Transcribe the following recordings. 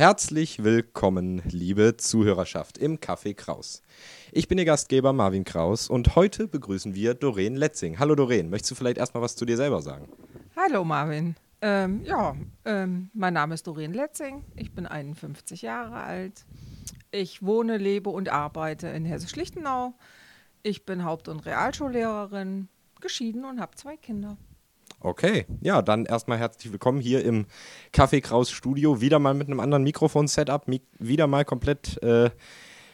Herzlich willkommen, liebe Zuhörerschaft im Café Kraus. Ich bin Ihr Gastgeber Marvin Kraus und heute begrüßen wir Doreen Letzing. Hallo Doreen, möchtest du vielleicht erstmal was zu dir selber sagen? Hallo Marvin. Ähm, ja, ähm, mein Name ist Doreen Letzing. Ich bin 51 Jahre alt. Ich wohne, lebe und arbeite in Hessisch-Lichtenau. Ich bin Haupt- und Realschullehrerin, geschieden und habe zwei Kinder. Okay, ja, dann erstmal herzlich willkommen hier im Café Kraus Studio. Wieder mal mit einem anderen Mikrofon-Setup, mi wieder mal komplett äh,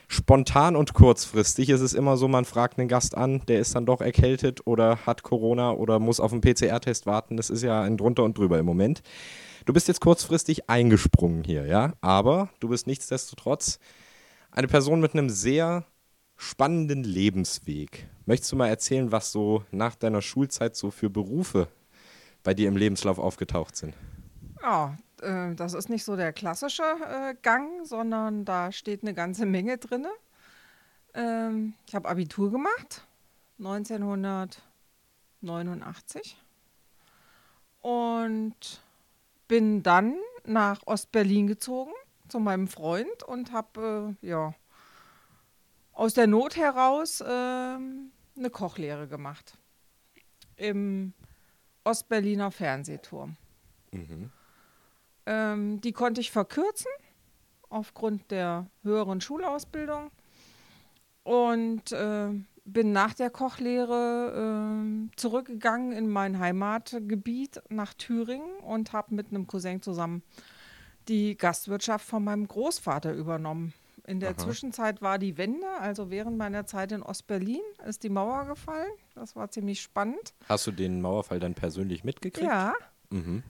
spontan und kurzfristig. Es ist immer so, man fragt einen Gast an, der ist dann doch erkältet oder hat Corona oder muss auf einen PCR-Test warten. Das ist ja ein drunter und drüber im Moment. Du bist jetzt kurzfristig eingesprungen hier, ja, aber du bist nichtsdestotrotz eine Person mit einem sehr spannenden Lebensweg. Möchtest du mal erzählen, was so nach deiner Schulzeit so für Berufe bei dir im Lebenslauf aufgetaucht sind? Ja, äh, das ist nicht so der klassische äh, Gang, sondern da steht eine ganze Menge drin. Ähm, ich habe Abitur gemacht, 1989. Und bin dann nach Ostberlin gezogen zu meinem Freund und habe äh, ja, aus der Not heraus ähm, eine Kochlehre gemacht. Im Ostberliner Fernsehturm. Mhm. Ähm, die konnte ich verkürzen aufgrund der höheren Schulausbildung und äh, bin nach der Kochlehre äh, zurückgegangen in mein Heimatgebiet nach Thüringen und habe mit einem Cousin zusammen die Gastwirtschaft von meinem Großvater übernommen. In der Aha. Zwischenzeit war die Wende, also während meiner Zeit in Ostberlin ist die Mauer gefallen. Das war ziemlich spannend. Hast du den Mauerfall dann persönlich mitgekriegt? Ja, Mhm.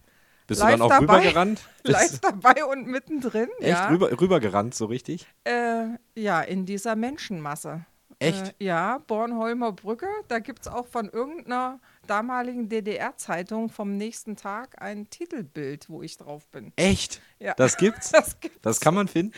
Bist Live du dann auch dabei. rübergerannt? live dabei und mittendrin. Echt ja. rüber, rübergerannt, so richtig? Äh, ja, in dieser Menschenmasse. Echt? Äh, ja, Bornholmer Brücke. Da gibt es auch von irgendeiner damaligen DDR-Zeitung vom nächsten Tag ein Titelbild, wo ich drauf bin. Echt? Ja. Das gibt's? Das gibt's. Das kann man finden?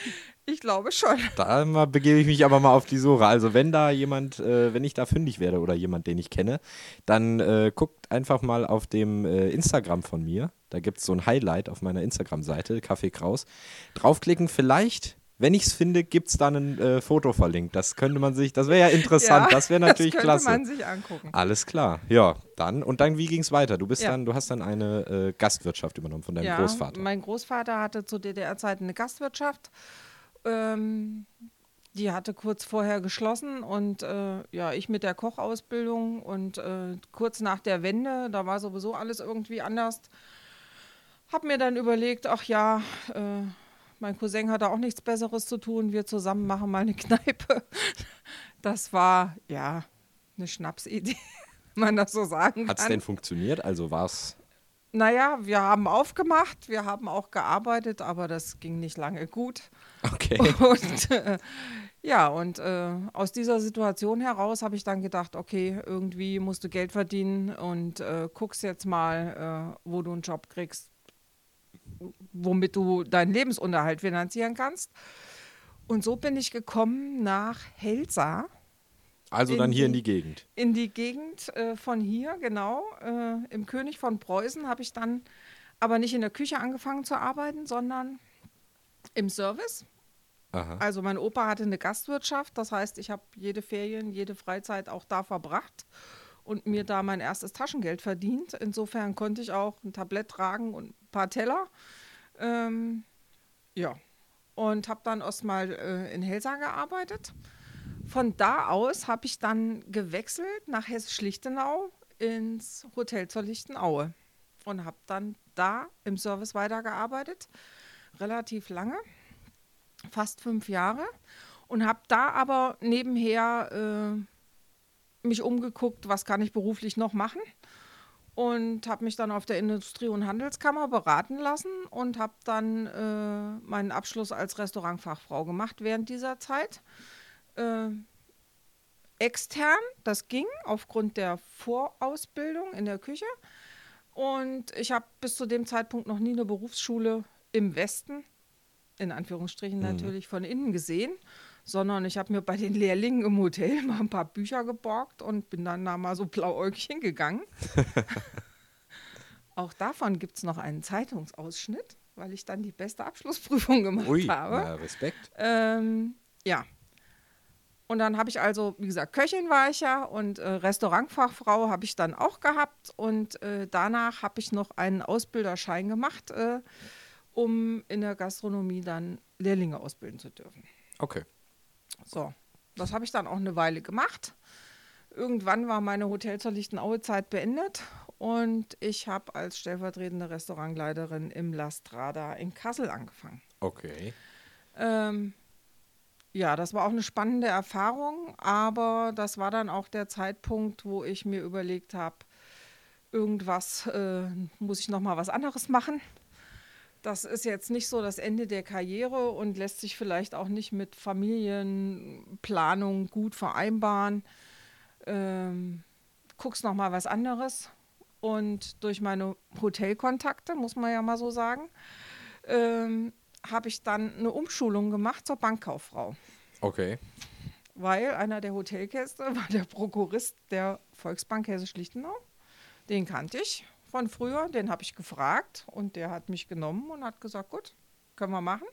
Ich glaube schon. Da begebe ich mich aber mal auf die Suche. Also wenn da jemand, äh, wenn ich da fündig werde oder jemand, den ich kenne, dann äh, guckt einfach mal auf dem äh, Instagram von mir. Da gibt es so ein Highlight auf meiner Instagram-Seite, Kaffee Kraus. Draufklicken, vielleicht, wenn ich es finde, gibt es da ein äh, Foto verlinkt. Das könnte man sich, das wäre ja interessant. Ja, das wäre natürlich das könnte klasse. man sich angucken. Alles klar. Ja, dann. Und dann, wie ging es weiter? Du bist Ja. dann, du hast dann eine äh, Gastwirtschaft übernommen von deinem ja, Großvater. Mein Großvater hatte zu DDR-Zeiten eine Gastwirtschaft. Ähm, die hatte kurz vorher geschlossen und äh, ja, ich mit der Kochausbildung und äh, kurz nach der Wende, da war sowieso alles irgendwie anders. Hab mir dann überlegt, ach ja, äh, mein Cousin hatte auch nichts Besseres zu tun, wir zusammen machen mal eine Kneipe. Das war ja eine Schnapsidee, wenn man das so sagen Hat es kann. denn funktioniert? Also war es. Naja, wir haben aufgemacht, wir haben auch gearbeitet, aber das ging nicht lange gut. Okay. Und äh, ja, und äh, aus dieser Situation heraus habe ich dann gedacht, okay, irgendwie musst du Geld verdienen und äh, guckst jetzt mal, äh, wo du einen Job kriegst, womit du deinen Lebensunterhalt finanzieren kannst. Und so bin ich gekommen nach Helsa Also dann hier in die- die Gegend. in die Gegend äh, von hier, genau. Im König von Preußen habe ich dann aber nicht in der Küche angefangen zu arbeiten, sondern im Service. Aha. Also mein Opa hatte eine Gastwirtschaft, das heißt, ich habe jede Ferien, jede Freizeit auch da verbracht und mir da mein erstes Taschengeld verdient. Insofern konnte ich auch ein Tablett tragen und ein paar Teller. Ähm, ja, und habe dann erstmal äh, in Helsa gearbeitet. Von da aus habe ich dann gewechselt nach Hessisch-Lichtenau ins Hotel zur Lichtenau und habe dann da im Service weitergearbeitet, relativ lange, fast fünf Jahre und habe da aber nebenher äh, mich umgeguckt, was kann ich beruflich noch machen und habe mich dann auf der Industrie- und Handelskammer beraten lassen und habe dann äh, meinen Abschluss als Restaurantfachfrau gemacht während dieser Zeit. Äh, extern, das ging aufgrund der Vorausbildung in der Küche. Und ich habe bis zu dem Zeitpunkt noch nie eine Berufsschule im Westen, in Anführungsstrichen natürlich von innen gesehen, sondern ich habe mir bei den Lehrlingen im Hotel mal ein paar Bücher geborgt und bin dann da mal so blauäugig hingegangen. Auch davon gibt es noch einen Zeitungsausschnitt, weil ich dann die beste Abschlussprüfung gemacht Ui, habe. na, Respekt. Ähm, ja. Und dann habe ich also, wie gesagt, Köchin war ich ja und äh, Restaurantfachfrau habe ich dann auch gehabt. Und äh, danach habe ich noch einen Ausbilderschein gemacht, äh, um in der Gastronomie dann Lehrlinge ausbilden zu dürfen. Okay. So, das habe ich dann auch eine Weile gemacht. Irgendwann war meine Hotel zur Lichtenau-Zeit beendet und ich habe als stellvertretende Restaurantleiterin im La Strada in Kassel angefangen. Okay. Ähm, ja, das war auch eine spannende Erfahrung, aber das war dann auch der Zeitpunkt, wo ich mir überlegt habe, irgendwas äh, muss ich noch mal was anderes machen. Das ist jetzt nicht so das Ende der Karriere und lässt sich vielleicht auch nicht mit Familienplanung gut vereinbaren. Ähm, guckst noch mal was anderes und durch meine Hotelkontakte muss man ja mal so sagen. Ähm, habe ich dann eine Umschulung gemacht zur Bankkauffrau. Okay. Weil einer der Hotelgäste war der Prokurist der Volksbank Hessisch-Lichtenau. Den kannte ich von früher, den habe ich gefragt und der hat mich genommen und hat gesagt, gut, können wir machen.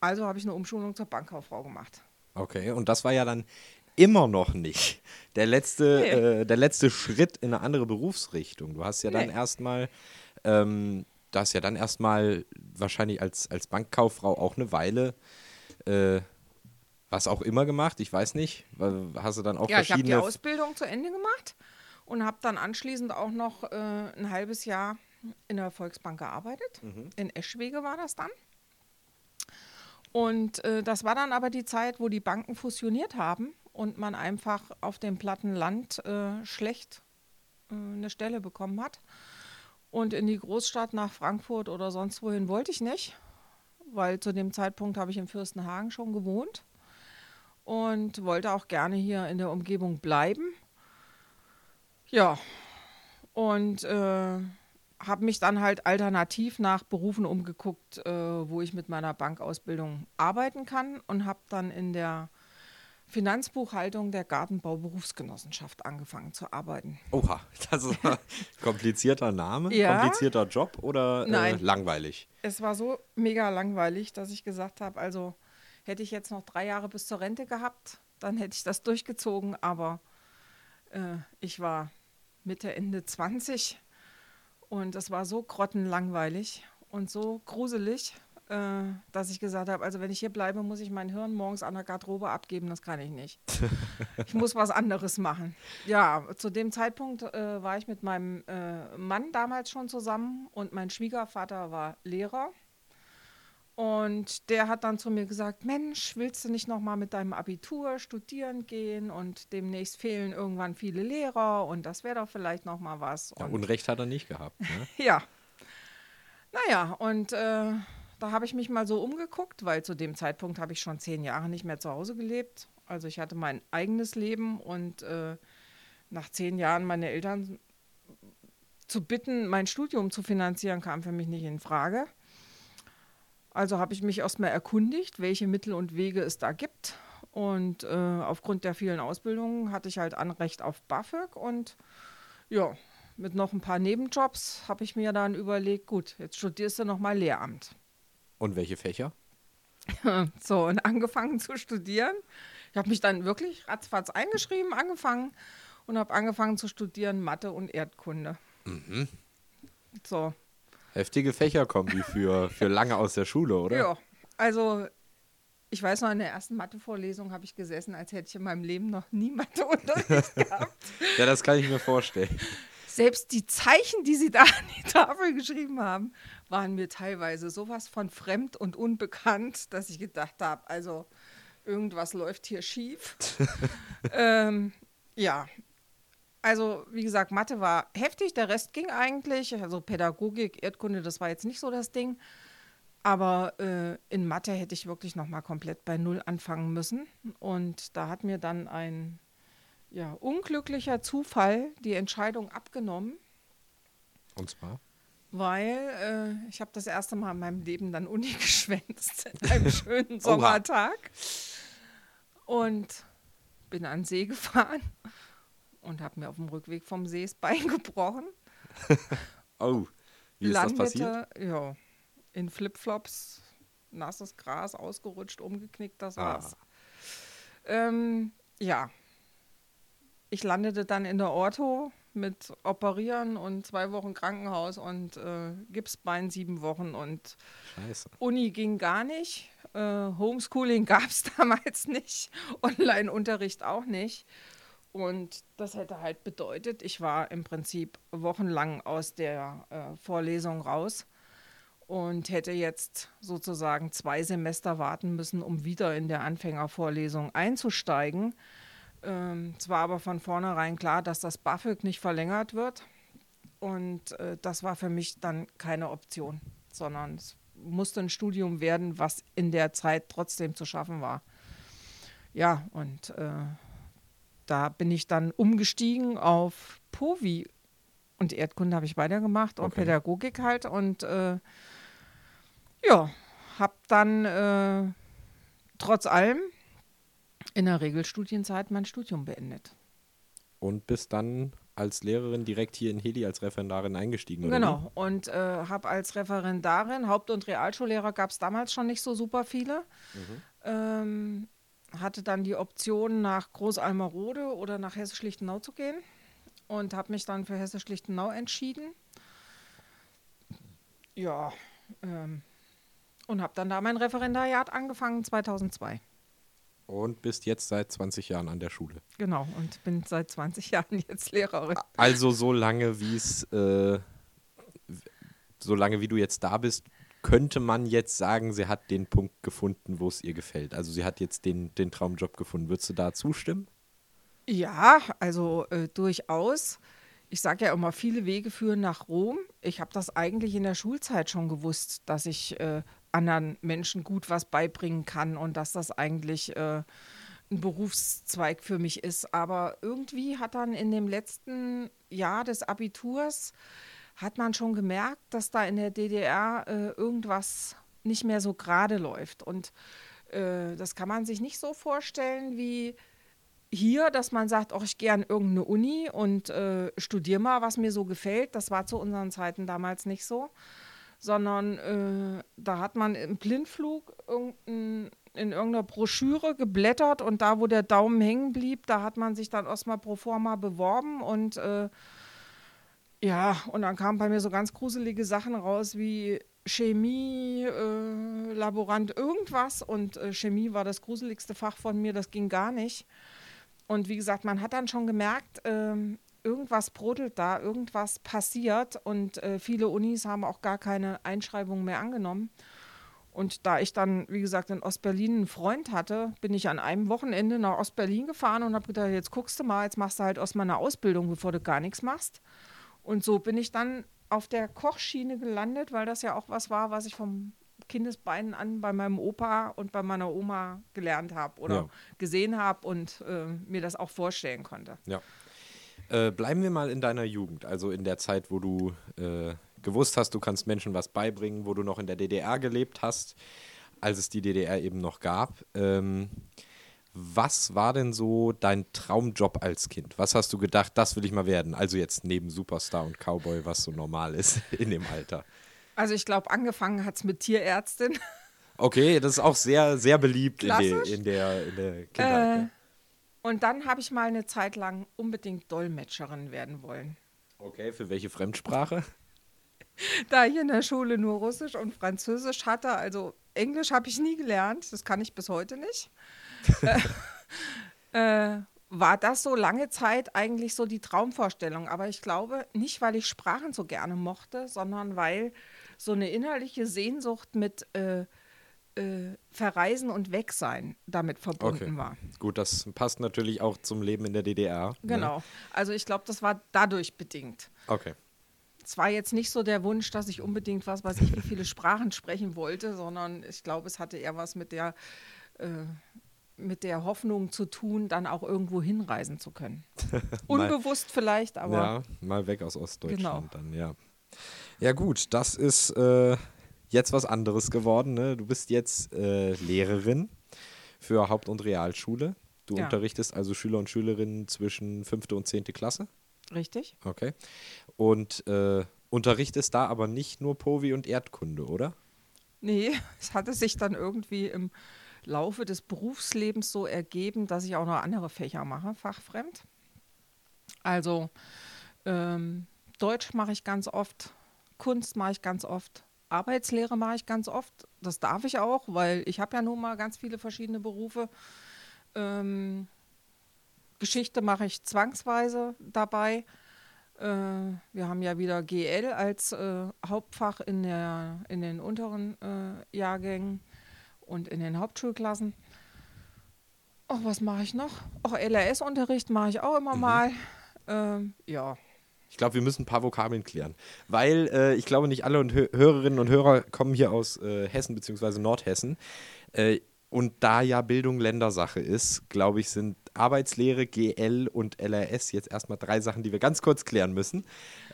Also habe ich eine Umschulung zur Bankkauffrau gemacht. Okay. Und das war ja dann immer noch nicht der letzte, Nee. äh, der letzte Schritt in eine andere Berufsrichtung. Du hast ja dann Nee. erstmal, ähm, du hast ja dann erstmal wahrscheinlich als, als Bankkauffrau auch eine Weile äh, was auch immer gemacht, ich weiß nicht. Hast du dann auch Ja, ich habe die verschiedene. Ausbildung zu Ende gemacht und habe dann anschließend auch noch äh, ein halbes Jahr in der Volksbank gearbeitet. In Eschwege war das dann. Und äh, das war dann aber die Zeit, wo die Banken fusioniert haben und man einfach auf dem platten Land äh, schlecht äh, eine Stelle bekommen hat. Und in die Großstadt nach Frankfurt oder sonst wohin wollte ich nicht, weil zu dem Zeitpunkt habe ich in Fürstenhagen schon gewohnt und wollte auch gerne hier in der Umgebung bleiben. Ja, und äh, habe mich dann halt alternativ nach Berufen umgeguckt, äh, wo ich mit meiner Bankausbildung arbeiten kann und habe dann in der Finanzbuchhaltung der Gartenbauberufsgenossenschaft angefangen zu arbeiten. Oha, das ist ein komplizierter Name, Ja. komplizierter Job oder äh, langweilig? Es war so mega langweilig, dass ich gesagt habe, also hätte ich jetzt noch drei Jahre bis zur Rente gehabt, dann hätte ich das durchgezogen, aber äh, ich war Mitte, Ende 20 und es war so grottenlangweilig und so gruselig, äh, dass ich gesagt habe, also wenn ich hier bleibe, muss ich mein Hirn morgens an der Garderobe abgeben, das kann ich nicht. ich muss was anderes machen. Ja, zu dem Zeitpunkt äh, war ich mit meinem äh, Mann damals schon zusammen und mein Schwiegervater war Lehrer. Und der hat dann zu mir gesagt, Mensch, willst du nicht noch mal mit deinem Abitur studieren gehen und demnächst fehlen irgendwann viele Lehrer und das wäre doch vielleicht noch mal was. Ja, Unrecht hat er nicht gehabt. Ne? ja. Naja, und äh, da habe ich mich mal so umgeguckt, weil zu dem Zeitpunkt habe ich schon zehn Jahre nicht mehr zu Hause gelebt. Also ich hatte mein eigenes Leben und äh, nach zehn Jahren meine Eltern zu bitten, mein Studium zu finanzieren, kam für mich nicht in Frage. Also habe ich mich erstmal erkundigt, welche Mittel und Wege es da gibt. Und äh, aufgrund der vielen Ausbildungen hatte ich halt Anrecht auf BAföG und ja, mit noch ein paar Nebenjobs habe ich mir dann überlegt, gut, jetzt studierst du nochmal Lehramt. Und welche Fächer? So, und angefangen zu studieren. Ich habe mich dann wirklich ratzfatz eingeschrieben, angefangen und habe angefangen zu studieren Mathe und Erdkunde. So, Heftige Fächerkombi für, für lange aus der Schule, oder? ja, also ich weiß noch, in der ersten Mathe-Vorlesung habe ich gesessen, als hätte ich in meinem Leben noch nie Matheunterricht gehabt. Ja, das kann ich mir vorstellen. Selbst die Zeichen, die sie da an die Tafel geschrieben haben, waren mir teilweise sowas von fremd und unbekannt, dass ich gedacht habe, also irgendwas läuft hier schief. ähm, ja, also wie gesagt, Mathe war heftig, der Rest ging eigentlich. Also Pädagogik, Erdkunde, das war jetzt nicht so das Ding. Aber äh, in Mathe hätte ich wirklich noch mal komplett bei Null anfangen müssen. Und da hat mir dann ein ja, unglücklicher Zufall die Entscheidung abgenommen, Und zwar? weil äh, ich habe das erste Mal in meinem Leben dann Uni geschwänzt an einem schönen Sommertag und bin an den See gefahren und habe mir auf dem Rückweg vom See das Bein gebrochen. Oh, Wie ist landete, das passiert? Ja, in Flipflops, nasses Gras, ausgerutscht, umgeknickt, das Ah. war's. Ähm, ja. Ich landete dann in der Ortho mit Operieren und zwei Wochen Krankenhaus und äh, Gipsbein sieben Wochen und Scheiße. Uni ging gar nicht. Äh, Homeschooling gab es damals nicht. Online-Unterricht auch nicht. Und das hätte halt bedeutet, ich war im Prinzip wochenlang aus der äh, Vorlesung raus und hätte jetzt sozusagen zwei Semester warten müssen, um wieder in der Anfängervorlesung einzusteigen. Ähm, es war aber von vornherein klar, dass das BAföG nicht verlängert wird. Und äh, das war für mich dann keine Option, sondern es musste ein Studium werden, was in der Zeit trotzdem zu schaffen war. Ja, und äh, da bin ich dann umgestiegen auf POVI. Und Erdkunde habe ich weitergemacht und Okay. Pädagogik halt. Und äh, ja, habe dann äh, trotz allem in der Regelstudienzeit mein Studium beendet. Und bist dann als Lehrerin direkt hier in Heli als Referendarin eingestiegen, oder? Genau. Und äh, habe als Referendarin, Haupt- und Realschullehrer gab es damals schon nicht so super viele. Ähm, hatte dann die Option, nach Großalmerode oder nach Hessisch-Lichtenau zu gehen. Und habe mich dann für Hessisch-Lichtenau entschieden. Ja. Ähm, und habe dann da mein Referendariat angefangen 2002. Wie? Und bist jetzt seit 20 Jahren an der Schule. Genau. Und bin seit 20 Jahren jetzt Lehrerin. Also so lange, wie es, äh, so lange wie du jetzt da bist, könnte man jetzt sagen, sie hat den Punkt gefunden, wo es ihr gefällt. Also sie hat jetzt den, den Traumjob gefunden. Würdest du da zustimmen? Ja, also äh, durchaus. Ich sage ja immer, viele Wege führen nach Rom. Ich habe das eigentlich in der Schulzeit schon gewusst, dass ich äh, anderen Menschen gut was beibringen kann und dass das eigentlich äh, ein Berufszweig für mich ist. Aber irgendwie hat dann in dem letzten Jahr des Abiturs hat man schon gemerkt, dass da in der DDR äh, irgendwas nicht mehr so gerade läuft. Und äh, das kann man sich nicht so vorstellen wie hier, dass man sagt, oh, ich gehe an irgendeine Uni und äh, studiere mal, was mir so gefällt. Das war zu unseren Zeiten damals nicht so, sondern äh, da hat man im Blindflug irgendein, in irgendeiner Broschüre geblättert und da, wo der Daumen hängen blieb, da hat man sich dann erstmal pro forma beworben und äh, ja, und dann kamen bei mir so ganz gruselige Sachen raus wie Chemie, äh, Laborant, irgendwas. Und äh, Chemie war das gruseligste Fach von mir, das ging gar nicht. Und wie gesagt, man hat dann schon gemerkt, ähm, irgendwas brodelt da, irgendwas passiert. Und äh, viele Unis haben auch gar keine Einschreibungen mehr angenommen. Und da ich dann, wie gesagt, in Ostberlin einen Freund hatte, bin ich an einem Wochenende nach Ostberlin gefahren und habe gedacht, jetzt guckst du mal, jetzt machst du halt erstmal eine Ausbildung, bevor du gar nichts machst. Und so bin ich dann auf der Kochschiene gelandet, weil das ja auch was war, was ich vom Kindesbeinen an bei meinem Opa und bei meiner Oma gelernt habe oder Ja. gesehen habe und äh, mir das auch vorstellen konnte. Ja. Äh, bleiben wir mal in deiner Jugend, also in der Zeit, wo du äh, gewusst hast, du kannst Menschen was beibringen, wo du noch in der DDR gelebt hast, als es die DDR eben noch gab. Ähm, was war denn so dein Traumjob als Kind? Was hast du gedacht, das will ich mal werden? Also jetzt neben Superstar und Cowboy, was so normal ist in dem Alter. Also ich glaube, angefangen hat es mit Tierärztin. Okay, das ist auch sehr, sehr beliebt in, der- Klassisch. in, der, in der Kindheit. Äh, ja. und dann habe ich mal eine Zeit lang unbedingt Dolmetscherin werden wollen. Okay, für welche Fremdsprache? Da ich in der Schule nur Russisch und Französisch hatte, also Englisch habe ich nie gelernt, das kann ich bis heute nicht. Äh, äh, war das so lange Zeit eigentlich so die Traumvorstellung. Aber ich glaube, nicht, weil ich Sprachen so gerne mochte, sondern weil so eine innerliche Sehnsucht mit äh, äh, Verreisen und Wegsein damit verbunden Okay. war. Gut, das passt natürlich auch zum Leben in der DDR. ne? Genau. Also ich glaube, das war dadurch bedingt. Okay. Es war jetzt nicht so der Wunsch, dass ich unbedingt was weiß ich, wie viele Sprachen sprechen wollte, sondern ich glaube, es hatte eher was mit der, äh, mit der Hoffnung zu tun, dann auch irgendwo hinreisen zu können. Unbewusst vielleicht, aber ja, mal weg aus Ostdeutschland Genau. dann, ja. Ja, gut, das ist äh, jetzt was anderes geworden. Ne? Du bist jetzt äh, Lehrerin für Haupt- und Realschule. Du Ja. unterrichtest also Schüler und Schülerinnen zwischen fünfte und zehnte Klasse. richtig. Okay. Und äh, unterrichtest da aber nicht nur Povi und Erdkunde, oder? Nee, es hatte sich dann irgendwie im Laufe des Berufslebens so ergeben, dass ich auch noch andere Fächer mache, fachfremd. Also ähm, Deutsch mache ich ganz oft, Kunst mache ich ganz oft, Arbeitslehre mache ich ganz oft. Das darf ich auch, weil ich habe ja nun mal ganz viele verschiedene Berufe. Ähm, Geschichte mache ich zwangsweise dabei. Äh, wir haben ja wieder GL als äh, Hauptfach in, der, in den unteren äh, Jahrgängen und in den Hauptschulklassen. Ach, was mache ich noch? Auch LRS-Unterricht mache ich auch immer mhm. mal. Ähm, ja. Ich glaube, wir müssen ein paar Vokabeln klären. Weil äh, ich glaube, nicht alle und Hörerinnen und Hörer kommen hier aus äh, Hessen bzw. Nordhessen. Äh, und da ja Bildung Ländersache ist, glaube ich, sind Arbeitslehre, GL und LRS jetzt erstmal drei Sachen, die wir ganz kurz klären müssen.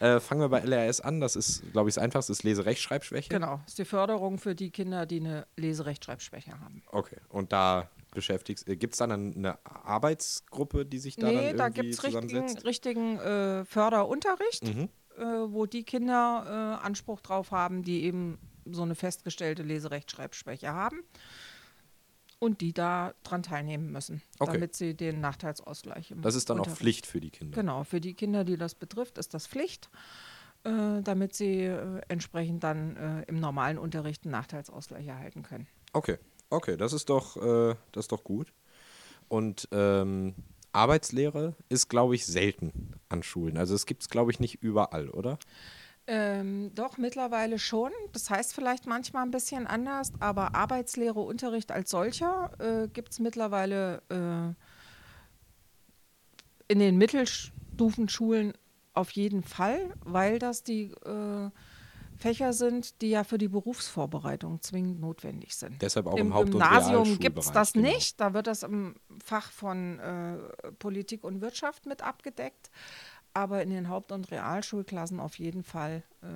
Äh, fangen wir bei LRS an. Das ist, glaube ich, das Einfachste, ist Leserechtschreibschwäche. Genau, das ist die Förderung für die Kinder, die eine Leserechtschreibschwäche haben. Okay, und da beschäftigst. Äh, gibt es dann eine Arbeitsgruppe, die sich da nee, dann irgendwie da gibt es richtigen, richtigen äh, Förderunterricht, mhm. äh, wo die Kinder äh, Anspruch drauf haben, die eben so eine festgestellte Leserechtschreibschwäche haben und die da dran teilnehmen müssen, okay. damit sie den Nachteilsausgleich im Das ist dann auch Pflicht für die Kinder. Genau, für die Kinder, die das betrifft, ist das Pflicht, äh, damit sie äh, entsprechend dann äh, im normalen Unterricht einen Nachteilsausgleich erhalten können. Okay, okay, das ist doch, äh, das ist doch gut. Und ähm, Arbeitslehre ist, glaube ich, selten an Schulen. Also es gibt es, glaube ich, nicht überall, oder? Ähm, doch, mittlerweile schon. Das heißt vielleicht manchmal ein bisschen anders, aber Arbeitslehre, Unterricht als solcher äh, gibt es mittlerweile äh, in den Mittelstufenschulen auf jeden Fall, weil das die äh, Fächer sind, die ja für die Berufsvorbereitung zwingend notwendig sind. Deshalb auch im, im Haupt- Gymnasium gibt es das genau. nicht. Da wird das im Fach von äh, Politik und Wirtschaft mit abgedeckt aber in den Haupt- und Realschulklassen auf jeden Fall äh,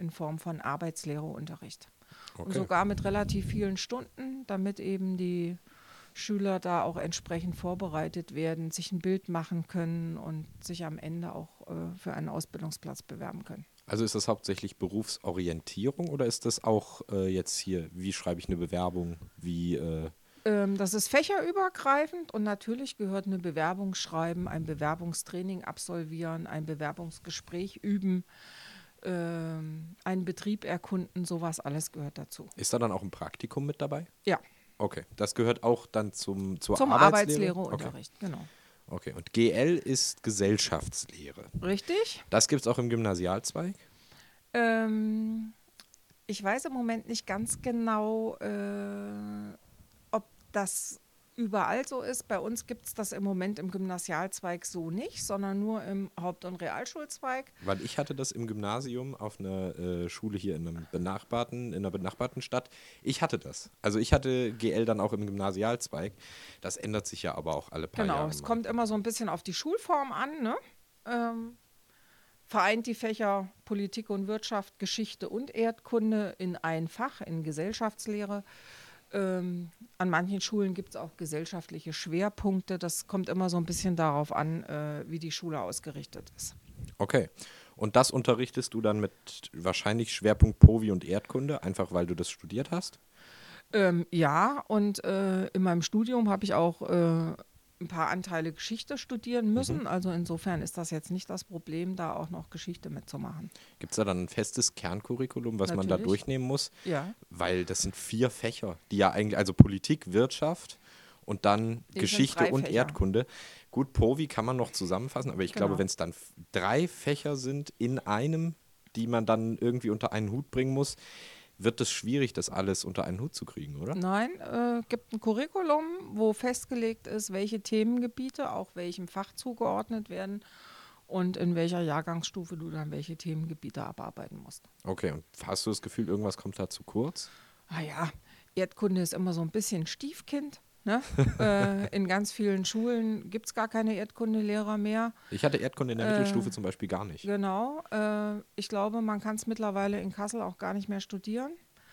in Form von Arbeitslehreunterricht. Okay. Und sogar mit relativ vielen Stunden, damit eben die Schüler da auch entsprechend vorbereitet werden, sich ein Bild machen können und sich am Ende auch äh, für einen Ausbildungsplatz bewerben können. Also ist das hauptsächlich Berufsorientierung oder ist das auch äh, jetzt hier, wie schreibe ich eine Bewerbung, wie äh, ähm, das ist fächerübergreifend und natürlich gehört eine Bewerbung schreiben, ein Bewerbungstraining absolvieren, ein Bewerbungsgespräch üben, ähm, einen Betrieb erkunden, sowas alles gehört dazu. Ist da dann auch ein Praktikum mit dabei? Ja. Okay, das gehört auch dann zum, zur zum Arbeitslehre? Arbeitslehreunterricht, okay. genau. Okay, und GL ist Gesellschaftslehre. Richtig. Das gibt es auch im Gymnasialzweig? Ähm, ich weiß im Moment nicht ganz genau, äh, das überall so ist. Bei uns gibt es das im Moment im Gymnasialzweig so nicht, sondern nur im Haupt- und Realschulzweig. Weil ich hatte das im Gymnasium auf einer äh, Schule hier in, einem benachbarten, in einer benachbarten Stadt. Ich hatte das. Also ich hatte GL dann auch im Gymnasialzweig. Das ändert sich ja aber auch alle paar genau, Jahre. Genau, es kommt immer so ein bisschen auf die Schulform an. Ne? Ähm, vereint die Fächer Politik und Wirtschaft, Geschichte und Erdkunde in ein Fach, in Gesellschaftslehre. Ähm, an manchen Schulen gibt es auch gesellschaftliche Schwerpunkte. Das kommt immer so ein bisschen darauf an, äh, wie die Schule ausgerichtet ist. Okay. Und das unterrichtest du dann mit wahrscheinlich Schwerpunkt Povi und Erdkunde, einfach weil du das studiert hast? Ähm, ja, und äh, in meinem Studium habe ich auch äh, ein paar Anteile Geschichte studieren müssen. Mhm. Also insofern ist das jetzt nicht das Problem, da auch noch Geschichte mitzumachen. Gibt es da dann ein festes Kerncurriculum, was Natürlich. man da durchnehmen muss? Ja. Weil das sind vier Fächer, die ja eigentlich, also Politik, Wirtschaft und dann die Geschichte und Fächer. Erdkunde. Gut, Povi kann man noch zusammenfassen, aber ich genau. glaube, wenn es dann drei Fächer sind in einem, die man dann irgendwie unter einen Hut bringen muss, wird es schwierig, das alles unter einen Hut zu kriegen, oder? Nein, äh, gibt ein Curriculum, wo festgelegt ist, welche Themengebiete auch welchem Fach zugeordnet werden und in welcher Jahrgangsstufe du dann welche Themengebiete abarbeiten musst. Okay, und hast du das Gefühl, irgendwas kommt da zu kurz? Ah ja, Erdkunde ist immer so ein bisschen Stiefkind. Ne? äh, in ganz vielen Schulen gibt es gar keine Erdkundelehrer mehr. Ich hatte Erdkunde in der äh, Mittelstufe zum Beispiel gar nicht. Genau. Äh, ich glaube, man kann es mittlerweile in Kassel auch gar nicht mehr studieren.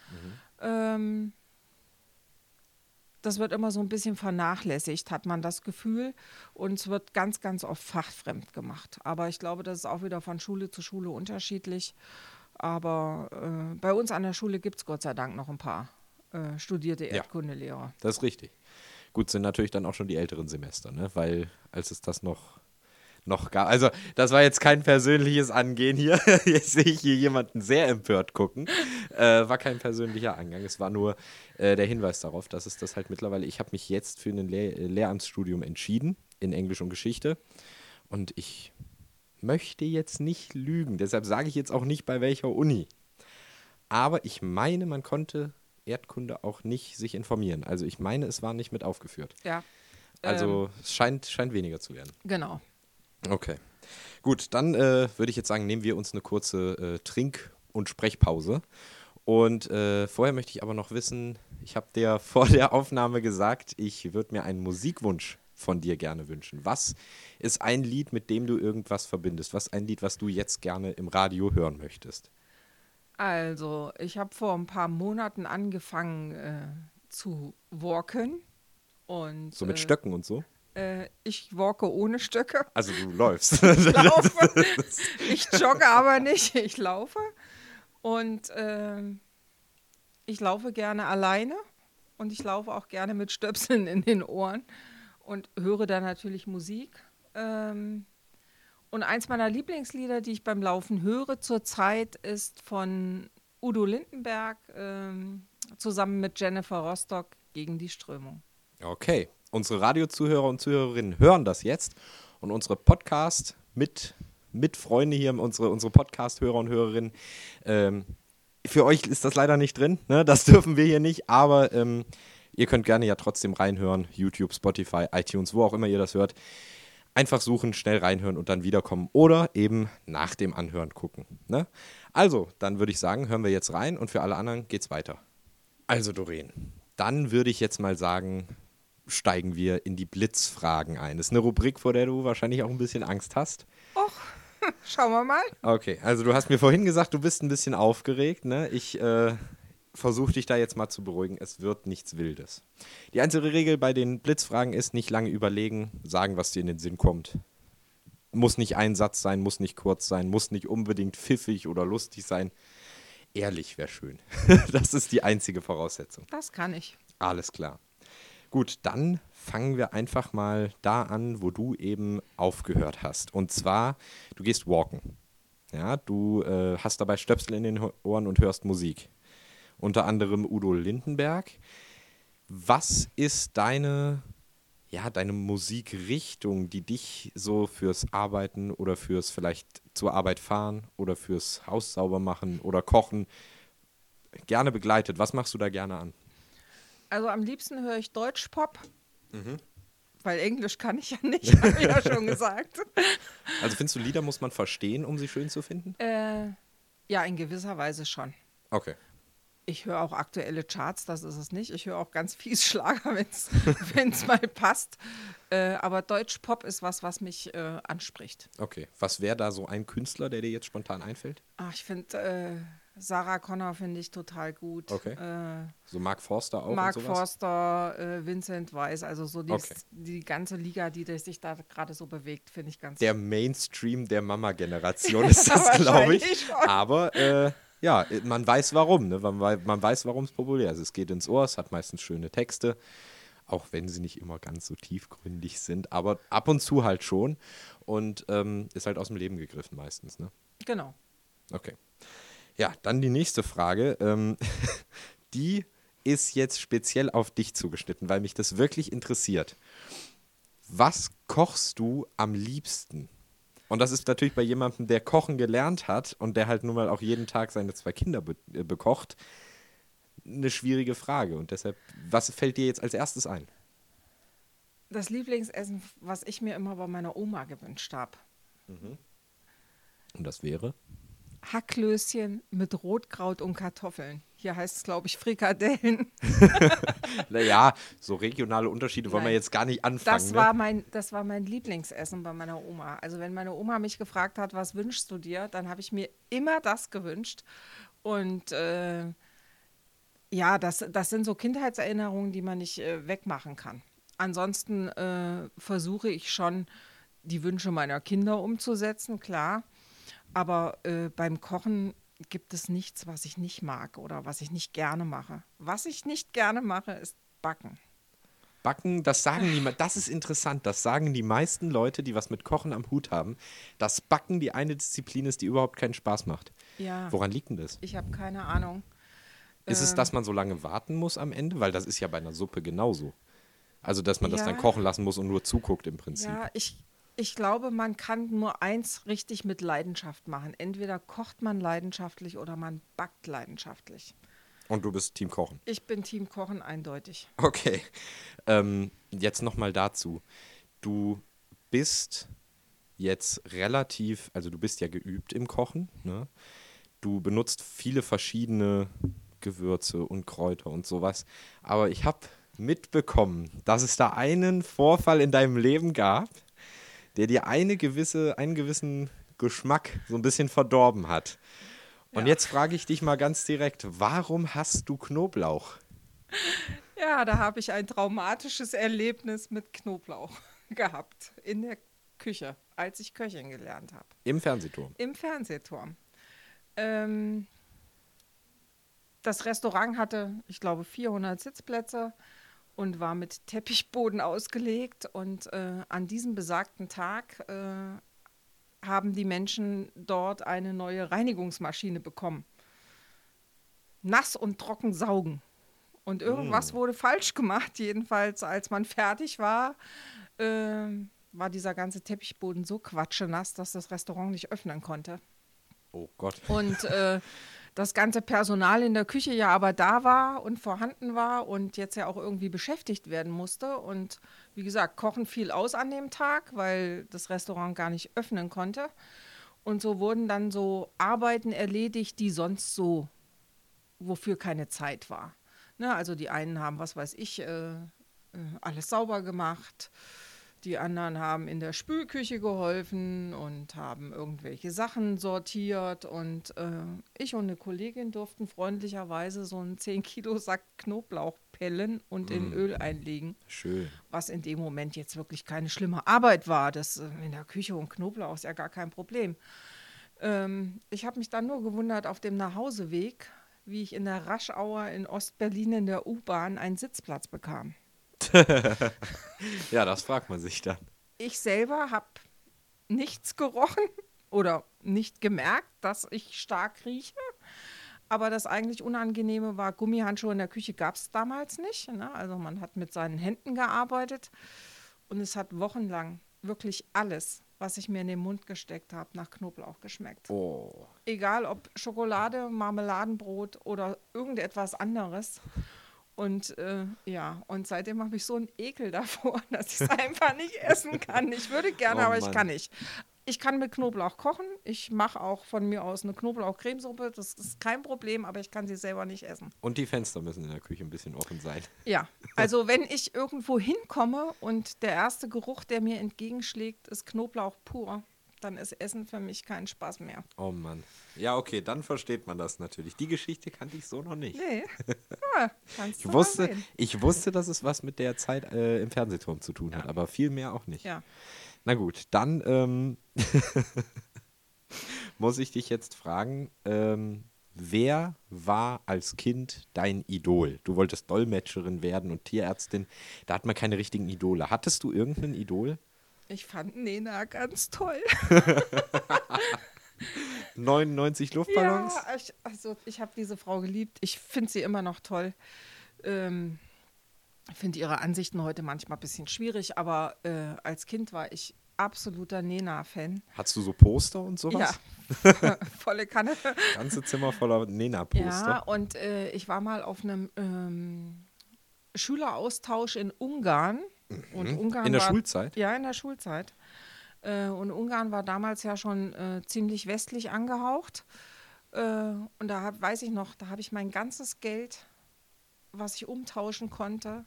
Mhm. Ähm, das wird immer so ein bisschen vernachlässigt, hat man das Gefühl. Und es wird ganz, ganz oft fachfremd gemacht. Aber ich glaube, das ist auch wieder von Schule zu Schule unterschiedlich. Aber äh, bei uns an der Schule gibt es Gott sei Dank noch ein paar äh, studierte Ja. Erdkundelehrer. Das ist richtig. Gut, sind natürlich dann auch schon die älteren Semester, ne? Weil als es das noch, noch gab. Also, das war jetzt kein persönliches Angehen hier. Jetzt sehe ich hier jemanden sehr empört gucken. Äh, war kein persönlicher Angang. Es war nur äh, der Hinweis darauf, dass es das halt mittlerweile. Ich habe mich jetzt für ein Lehr Lehramtsstudium entschieden in Englisch und Geschichte. Und ich möchte jetzt nicht lügen. Deshalb sage ich jetzt auch nicht bei welcher Uni. Aber ich meine, man konnte Erdkunde auch nicht sich informieren. Also ich meine, es war nicht mit aufgeführt. Ja. Also es scheint, scheint weniger zu werden. Genau. Okay. Gut, dann äh, würde ich jetzt sagen, nehmen wir uns eine kurze äh, Trink- und Sprechpause. Und äh, vorher möchte ich aber noch wissen, ich habe dir vor der Aufnahme gesagt, ich würde mir einen Musikwunsch von dir gerne wünschen. Was ist ein Lied, mit dem du irgendwas verbindest? Was ist ein Lied, was du jetzt gerne im Radio hören möchtest? Also, ich habe vor ein paar Monaten angefangen äh, zu walken. Und, So mit äh, Stöcken und so? Äh, ich walke ohne Stöcke. Also du läufst. Ich laufe. ich jogge aber nicht, ich laufe. Und ähm, ich laufe gerne alleine und ich laufe auch gerne mit Stöpseln in den Ohren und höre da natürlich Musik. Ähm, und eins meiner Lieblingslieder, die ich beim Laufen höre zurzeit, ist von Udo Lindenberg ähm, zusammen mit Jennifer Rostock gegen die Strömung. Okay, unsere Radiozuhörer und Zuhörerinnen hören das jetzt und unsere Podcast mit, mit Freunde hier, unsere, unsere Podcast-Hörer und Hörerinnen, ähm, für euch ist das leider nicht drin, ne? das dürfen wir hier nicht, aber ähm, ihr könnt gerne ja trotzdem reinhören, YouTube, Spotify, iTunes, wo auch immer ihr das hört. Einfach suchen, schnell reinhören und dann wiederkommen oder eben nach dem Anhören gucken. Ne? Also, dann würde ich sagen, hören wir jetzt rein und für alle anderen geht's weiter. Also, Doreen, dann würde ich jetzt mal sagen, steigen wir in die Blitzfragen ein. Das ist eine Rubrik, vor der du wahrscheinlich auch ein bisschen Angst hast. Schauen wir mal. Okay, also du hast mir vorhin gesagt, du bist ein bisschen aufgeregt. Ne? Ich äh, versuche dich da jetzt mal zu beruhigen. Es wird nichts Wildes. Die einzige Regel bei den Blitzfragen ist, nicht lange überlegen, sagen, was dir in den Sinn kommt. Muss nicht ein Satz sein, muss nicht kurz sein, muss nicht unbedingt pfiffig oder lustig sein. Ehrlich wäre schön. das ist die einzige Voraussetzung. Das kann ich. Alles klar. Gut, dann fangen wir einfach mal da an, wo du eben aufgehört hast. Und zwar, du gehst walken. Ja, du äh, hast dabei Stöpsel in den Ohren und hörst Musik. Unter anderem Udo Lindenberg. Was ist deine, ja, deine Musikrichtung, die dich so fürs Arbeiten oder fürs vielleicht zur Arbeit fahren oder fürs Haus sauber machen oder kochen gerne begleitet? Was machst du da gerne an? Also am liebsten höre ich Deutschpop. Mhm. Weil Englisch kann ich ja nicht, habe ich ja schon gesagt. Also findest du, Lieder muss man verstehen, um sie schön zu finden? Äh, ja, in gewisser Weise schon. Okay. Ich höre auch aktuelle Charts, das ist es nicht. Ich höre auch ganz fies Schlager, wenn es mal passt. Äh, aber Deutschpop ist was, was mich äh, anspricht. Okay. Was wäre da so ein Künstler, der dir jetzt spontan einfällt? Ach, ich finde äh, Sarah Connor finde ich total gut. Okay. Äh, So Mark Forster auch Mark? Forster, äh, Vincent Weiss, also so die, Okay. die ganze Liga, die sich da gerade so bewegt, finde ich ganz Der Mainstream der Mama-Generation ist das, glaube ich. schon. Aber äh, ja, man weiß warum. Ne? Man, man weiß, warum es populär ist. Es geht ins Ohr, es hat meistens schöne Texte, auch wenn sie nicht immer ganz so tiefgründig sind, aber ab und zu halt schon. Und ähm, ist halt aus dem Leben gegriffen meistens. Ne? Genau. Okay. Ja, dann die nächste Frage. Ähm, die ist jetzt speziell auf dich zugeschnitten, weil mich das wirklich interessiert. Was kochst du am liebsten? Und das ist natürlich bei jemandem, der kochen gelernt hat und der halt nun mal auch jeden Tag seine zwei Kinder be äh, bekocht, eine schwierige Frage. Und deshalb, was fällt dir jetzt als erstes ein? Das Lieblingsessen, was ich mir immer bei meiner Oma gewünscht habe. Und das wäre? Hacklöschen mit Rotkraut und Kartoffeln. Hier heißt es, glaube ich, Frikadellen. Naja, so regionale Unterschiede wollen wir jetzt gar nicht anfangen. Das ne? war, mein, das war mein Lieblingsessen bei meiner Oma. Also wenn meine Oma mich gefragt hat, was wünschst du dir, dann habe ich mir immer das gewünscht. Und äh, ja, das, das sind so Kindheitserinnerungen, die man nicht äh, wegmachen kann. Ansonsten äh, versuche ich schon, die Wünsche meiner Kinder umzusetzen, klar. Aber äh, beim Kochen gibt es nichts, was ich nicht mag oder was ich nicht gerne mache. Was ich nicht gerne mache, ist Backen. Backen, das sagen die, das ist interessant, das sagen die meisten Leute, die was mit Kochen am Hut haben, dass Backen die eine Disziplin ist, die überhaupt keinen Spaß macht. Ja. Woran liegt denn das? Ich habe keine Ahnung. Ist es, Ähm. dass man so lange warten muss am Ende? Weil das ist ja bei einer Suppe genauso. Also, dass man das Ja. dann kochen lassen muss und nur zuguckt im Prinzip. Ja, ich, ich glaube, man kann nur eins richtig mit Leidenschaft machen. Entweder kocht man leidenschaftlich oder man backt leidenschaftlich. Und du bist Team Kochen. Ich bin Team Kochen eindeutig. Okay. Ähm, jetzt nochmal dazu. Du bist jetzt relativ, also du bist ja geübt im Kochen. Ne? Du benutzt viele verschiedene Gewürze und Kräuter und sowas. Aber ich habe mitbekommen, dass es da einen Vorfall in deinem Leben gab, der dir eine gewisse, einen gewissen Geschmack so ein bisschen verdorben hat. Und Ja. jetzt frage ich dich mal ganz direkt, warum hast du Knoblauch? Ja, da habe ich ein traumatisches Erlebnis mit Knoblauch gehabt in der Küche, als ich Köchin gelernt habe. Im Fernsehturm. Im Fernsehturm. Ähm, das Restaurant hatte, ich glaube, 400 Sitzplätze und war mit Teppichboden ausgelegt. Und äh, an diesem besagten Tag äh, haben die Menschen dort eine neue Reinigungsmaschine bekommen. Nass und trocken saugen. Und irgendwas wurde falsch gemacht. Jedenfalls, als man fertig war, ähm, war dieser ganze Teppichboden so quatschenass, dass das Restaurant nicht öffnen konnte. Oh Gott. Und äh, das ganze Personal in der Küche ja aber da war und vorhanden war und jetzt ja auch irgendwie beschäftigt werden musste. Und wie gesagt, Kochen fiel aus an dem Tag, weil das Restaurant gar nicht öffnen konnte. Und so wurden dann so Arbeiten erledigt, die sonst so, wofür keine Zeit war. Ne, also die einen haben, was weiß ich, äh, äh, alles sauber gemacht. Die anderen haben in der Spülküche geholfen und haben irgendwelche Sachen sortiert. Und äh, ich und eine Kollegin durften freundlicherweise so einen 10 Kilo Sack Knoblauch pellen und in Öl einlegen. Schön. Was in dem Moment jetzt wirklich keine schlimme Arbeit war. Das äh, in der Küche und Knoblauch ist ja gar kein Problem. Ähm, ich habe mich dann nur gewundert auf dem Nachhauseweg, wie ich in der Raschauer in Ostberlin in der U-Bahn einen Sitzplatz bekam. Ja, das fragt man sich dann. Ich selber habe nichts gerochen oder nicht gemerkt, dass ich stark rieche. Aber das eigentlich Unangenehme war, Gummihandschuhe in der Küche gab es damals nicht. Ne? Also man hat mit seinen Händen gearbeitet und es hat wochenlang wirklich alles, was ich mir in den Mund gesteckt habe, nach Knoblauch geschmeckt. Oh. Egal ob Schokolade, Marmeladenbrot oder irgendetwas anderes. Und äh, ja, und seitdem habe ich so einen Ekel davor, dass ich es einfach nicht essen kann. Ich würde gerne, Oh aber ich Mann. kann nicht. Ich kann mit Knoblauch kochen. Ich mache auch von mir aus eine Knoblauch-Cremesuppe. Das ist kein Problem, aber ich kann sie selber nicht essen. Und die Fenster müssen in der Küche ein bisschen offen sein. Ja, also wenn ich irgendwo hinkomme und der erste Geruch, der mir entgegenschlägt, ist Knoblauch pur, dann ist Essen für mich kein Spaß mehr. Oh Mann. Ja, okay, dann versteht man das natürlich. Die Geschichte kannte ich so noch nicht. Nee, ja, kannst du Ich wusste, ich wusste, dass es was mit der Zeit äh, im Fernsehturm zu tun hat, aber viel mehr auch nicht. Ja. Na gut, dann ähm, muss ich dich jetzt fragen, ähm, wer war als Kind dein Idol? Du wolltest Dolmetscherin werden und Tierärztin. Da hat man keine richtigen Idole. Hattest du irgendein Idol? Ich fand Nena ganz toll. 99 Luftballons? Ja, ich, also ich habe diese Frau geliebt. Ich finde sie immer noch toll. Ähm, ich finde ihre Ansichten heute manchmal ein bisschen schwierig, aber äh, als Kind war ich absoluter Nena-Fan. Hattest du so Poster und sowas? Ja, volle Kanne. Ganze Zimmer voller Nena-Poster. Ja, und äh, ich war mal auf einem ähm, Schüleraustausch in Ungarn. Und Ungarn Mhm. In der war, Schulzeit? Ja, in der Schulzeit. Äh, und Ungarn war damals ja schon äh, ziemlich westlich angehaucht. Äh, und da hab, weiß ich noch, da habe ich mein ganzes Geld, was ich umtauschen konnte,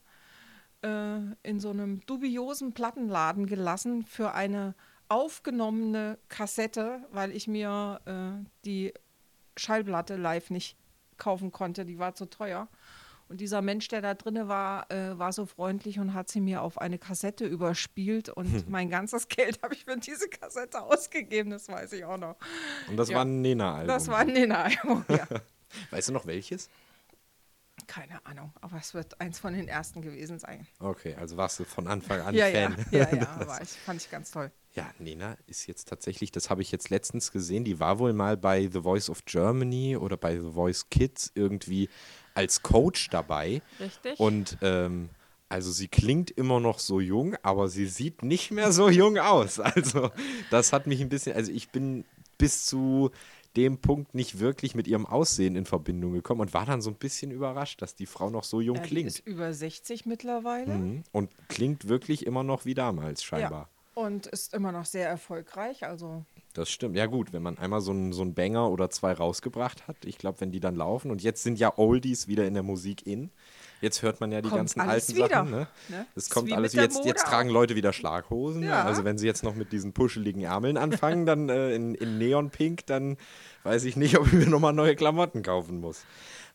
in so einem dubiosen Plattenladen gelassen für eine aufgenommene Kassette, weil ich mir die Schallplatte live nicht kaufen konnte, die war zu teuer. Und dieser Mensch, der da drinne war, äh, war so freundlich und hat sie mir auf eine Kassette überspielt. Und mein ganzes Geld habe ich für diese Kassette ausgegeben, das weiß ich auch noch. Und das Ja. war ein Nena-Album. Das war ein Nena-Album, ja. Weißt du noch welches? Keine Ahnung, aber es wird eins von den ersten gewesen sein. Okay, also warst du von Anfang an ja, Fan. ja, ja, ja, war ich, fand ich ganz toll. Ja, Nena ist jetzt tatsächlich, das habe ich jetzt letztens gesehen, die war wohl mal bei The Voice of Germany oder bei The Voice Kids irgendwie als Coach dabei. Richtig? Und ähm, also sie klingt immer noch so jung, aber sie sieht nicht mehr so jung aus. Also das hat mich ein bisschen, also ich bin bis zu dem Punkt nicht wirklich mit ihrem Aussehen in Verbindung gekommen und war dann so ein bisschen überrascht, dass die Frau noch so jung ja, die klingt. ist über 60 mittlerweile. Mhm. Und klingt wirklich immer noch wie damals scheinbar. Und ist immer noch sehr erfolgreich. Also Das stimmt. Ja, gut, wenn man einmal so einen so einen Banger oder zwei rausgebracht hat, ich glaube, wenn die dann laufen und jetzt sind ja Oldies wieder in der Musik in. Jetzt hört man ja die Kommt ganzen alten wieder, Sachen. Ne? ne? Es kommt wie alles jetzt. Jetzt tragen. Leute wieder Schlaghosen. Ne? Ja. Also wenn sie jetzt noch mit diesen puscheligen Ärmeln anfangen, dann äh, in, in Neonpink, dann weiß ich nicht, ob ich mir nochmal neue Klamotten kaufen muss.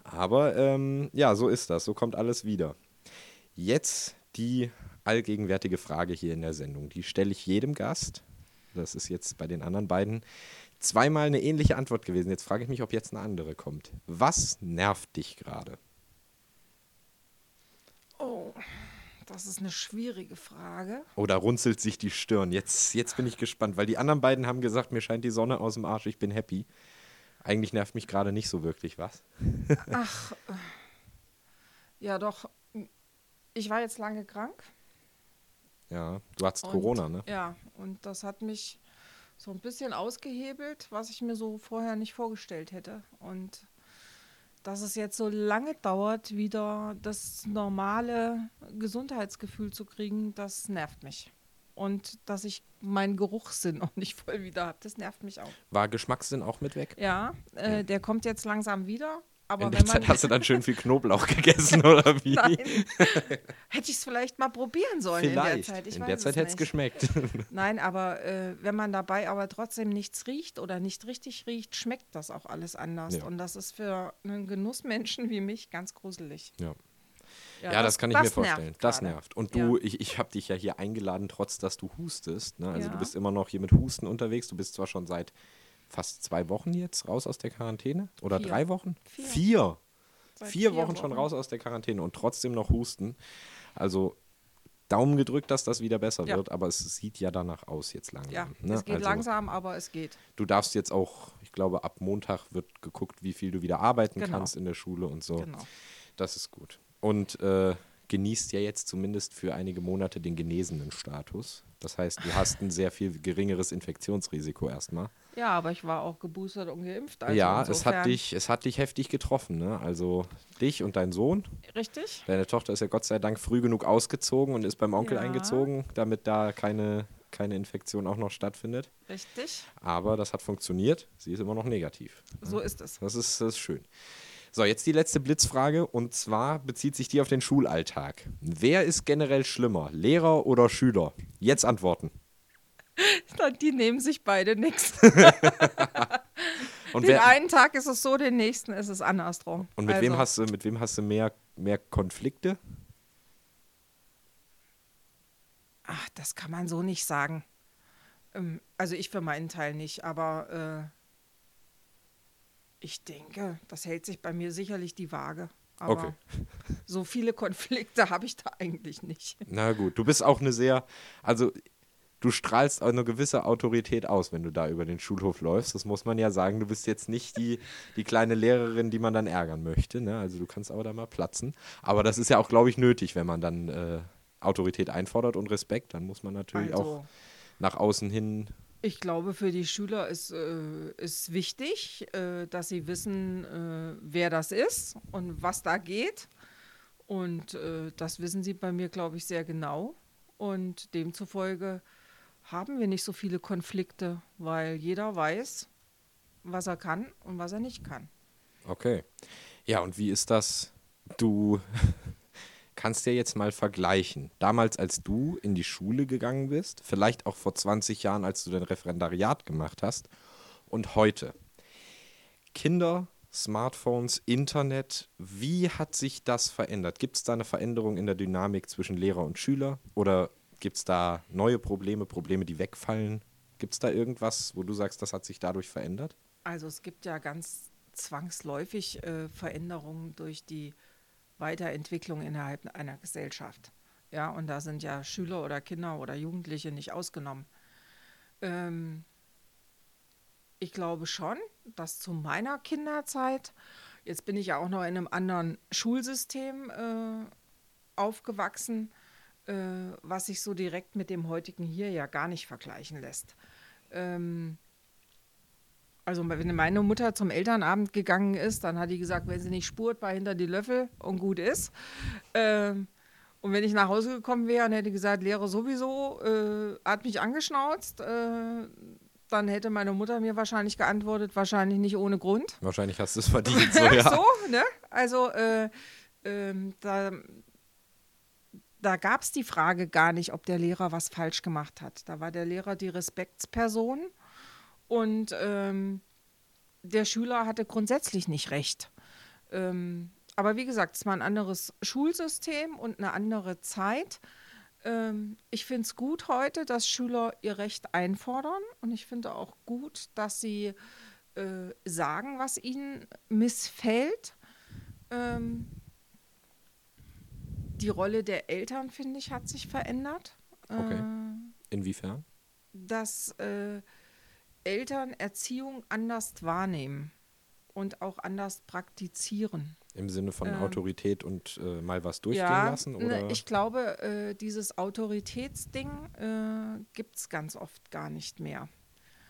Aber ähm, ja, so ist das. So kommt alles wieder. Jetzt die allgegenwärtige Frage hier in der Sendung. Die stelle ich jedem Gast. Das ist jetzt bei den anderen beiden zweimal eine ähnliche Antwort gewesen. Jetzt frage ich mich, ob jetzt eine andere kommt. Was nervt dich gerade? Oh, das ist eine schwierige Frage. Oder runzelt sich die Stirn? Jetzt, jetzt bin ich gespannt, weil die anderen beiden haben gesagt, mir scheint die Sonne aus dem Arsch, ich bin happy. Eigentlich nervt mich gerade nicht so wirklich was. Ach, äh, ja doch. Ich war jetzt lange krank. Ja, du hattest und- Corona, ne? Ja, und das hat mich so ein bisschen ausgehebelt, was ich mir so vorher nicht vorgestellt hätte. Und dass es jetzt so lange dauert, wieder das normale Gesundheitsgefühl zu kriegen, das nervt mich. Und dass ich meinen Geruchssinn auch nicht voll wieder habe, das nervt mich auch. War Geschmackssinn auch mit weg? Ja, äh, der kommt jetzt langsam wieder. Aber In der Zeit hast du dann schön viel Knoblauch gegessen, oder wie? Nein. Hätte ich es vielleicht mal probieren sollen in der Vielleicht. Zeit. Ich in der Zeit hätte es geschmeckt. Nein, aber äh, wenn man dabei aber trotzdem nichts riecht oder nicht richtig riecht, schmeckt das auch alles anders. Ja. Und das ist für einen Genussmenschen wie mich ganz gruselig. Ja. Ja, das, kann ich mir nervt vorstellen. Das gerade. nervt. Und du, Ja. ich, ich habe dich ja hier eingeladen, trotz dass du hustest. Ne? Also du Ja. bist immer noch hier mit Husten unterwegs. Du bist zwar schon seit fast zwei Wochen jetzt raus aus der Quarantäne. Oder Vier. drei Wochen? Vier. Vier. Vier Wochen schon raus aus der Quarantäne und trotzdem noch Husten. Also Daumen gedrückt, dass das wieder besser Ja. wird, aber es sieht ja danach aus jetzt langsam. Ja, ne? es geht also, langsam, aber es geht. Du darfst jetzt auch, ich glaube, ab Montag wird geguckt, wie viel du wieder arbeiten Genau. kannst in der Schule und so. Genau. Das ist gut. Und äh, genießt ja jetzt zumindest für einige Monate den genesenen Status. Das heißt, du hast ein sehr viel geringeres Infektionsrisiko erstmal. Ja, aber ich war auch geboostert und geimpft. Also ja, es hat, dich, es hat dich heftig getroffen. Ne? Also dich und dein Sohn. Richtig? Deine Tochter ist ja Gott sei Dank früh genug ausgezogen und ist beim Onkel Ja. eingezogen, damit da keine, keine Infektion auch noch stattfindet. Richtig. Aber das hat funktioniert. Sie ist immer noch negativ. So ist es. Das ist, das ist schön. So, jetzt die letzte Blitzfrage und zwar bezieht sich die auf den Schulalltag. Wer ist generell schlimmer, Lehrer oder Schüler? Jetzt antworten. Die nehmen sich beide nichts. Und, Den wer, einen Tag ist es so, den nächsten ist es andersrum. und mit, wem Also, hast du, mit wem hast du mehr, mehr Konflikte? Ach, das kann man so nicht sagen. Ähm, Also ich für meinen Teil nicht, aber äh, ich denke, das hält sich bei mir sicherlich die Waage. Aber Okay. so viele Konflikte habe ich da eigentlich nicht. Na gut, du bist auch eine sehr, also du strahlst auch eine gewisse Autorität aus, wenn du da über den Schulhof läufst. Das muss man ja sagen. Du bist jetzt nicht die, die kleine Lehrerin, die man dann ärgern möchte. Ne? Also du kannst aber da mal platzen. Aber das ist ja auch, glaube ich, nötig, wenn man dann äh, Autorität einfordert und Respekt. Dann muss man natürlich auch Also, nach außen hin. Ich glaube, für die Schüler ist, äh, ist wichtig, äh, dass sie wissen, äh, wer das ist und was da geht. Und äh, das wissen sie bei mir, glaube ich, sehr genau. Und demzufolge haben wir nicht so viele Konflikte, weil jeder weiß, was er kann und was er nicht kann. Okay. Ja, und wie ist das? Du kannst ja jetzt mal vergleichen. Damals, als du in die Schule gegangen bist, vielleicht auch vor 20 Jahren, als du dein Referendariat gemacht hast, und heute. Kinder Smartphones, Internet. Wie hat sich das verändert? Gibt es da eine Veränderung in der Dynamik zwischen Lehrer und Schüler? Oder gibt es da neue Probleme, Probleme, die wegfallen? Gibt es da irgendwas, wo du sagst, das hat sich dadurch verändert? Also es gibt ja ganz zwangsläufig äh, Veränderungen durch die Weiterentwicklung innerhalb einer Gesellschaft. Ja, und da sind ja Schüler oder Kinder oder Jugendliche nicht ausgenommen. Ähm, ich glaube schon, dass zu meiner Kinderzeit, jetzt bin ich ja auch noch in einem anderen Schulsystem äh, aufgewachsen, äh, was sich so direkt mit dem heutigen hier ja gar nicht vergleichen lässt. Ähm, also wenn meine Mutter zum Elternabend gegangen ist, dann hat die gesagt, wenn sie nicht spurt, war hinter die Löffel und gut ist. Ähm, und wenn ich nach Hause gekommen wäre und hätte gesagt, Lehrer sowieso, äh, hat mich angeschnauzt, äh, dann hätte meine Mutter mir wahrscheinlich geantwortet, wahrscheinlich nicht ohne Grund. Wahrscheinlich hast du es verdient. So, ja. so ne? Also äh, ähm, da, da gab es die Frage gar nicht, ob der Lehrer was falsch gemacht hat. Da war der Lehrer die Respektsperson und ähm, der Schüler hatte grundsätzlich nicht recht. Ähm, aber wie gesagt, es war ein anderes Schulsystem und eine andere Zeit. Ähm, ich finde es gut heute, dass Schüler ihr Recht einfordern und ich finde auch gut, dass sie äh, sagen, was ihnen missfällt. Ähm, die Rolle der Eltern, finde ich, hat sich verändert. Okay. Äh, Inwiefern? Dass äh, Eltern Erziehung anders wahrnehmen und auch anders praktizieren. Im Sinne von ähm, Autorität und äh, mal was durchgehen ja, lassen? Ne, oder? Ich glaube, äh, dieses Autoritätsding äh, gibt es ganz oft gar nicht mehr.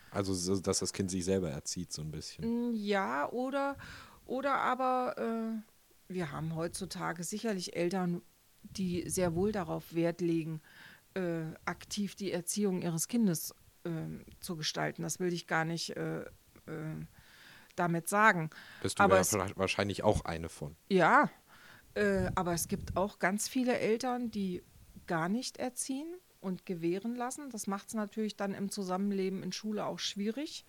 Also, so, dass das Kind sich selber erzieht, so ein bisschen. Mm, ja, oder, oder aber äh, wir haben heutzutage sicherlich Eltern, die sehr wohl darauf Wert legen, äh, aktiv die Erziehung ihres Kindes zu gestalten. Das will ich gar nicht äh, damit sagen. Bist du aber ja es, wahrscheinlich auch eine von. Ja, äh, aber es gibt auch ganz viele Eltern, die gar nicht erziehen und gewähren lassen. Das macht es natürlich dann im Zusammenleben in Schule auch schwierig.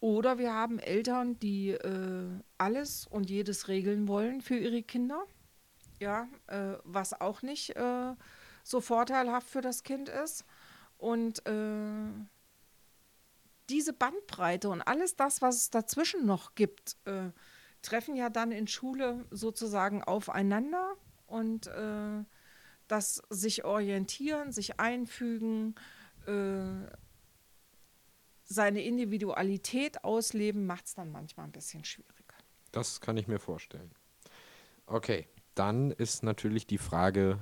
Oder wir haben Eltern, die äh, alles und jedes regeln wollen für ihre Kinder. Ja, äh, was auch nicht äh, so vorteilhaft für das Kind ist. Und äh, diese Bandbreite und alles das, was es dazwischen noch gibt, äh, treffen ja dann in Schule sozusagen aufeinander und äh, das sich orientieren, sich einfügen, äh, seine Individualität ausleben, macht es dann manchmal ein bisschen schwieriger. Das kann ich mir vorstellen. Okay, dann ist natürlich die Frage,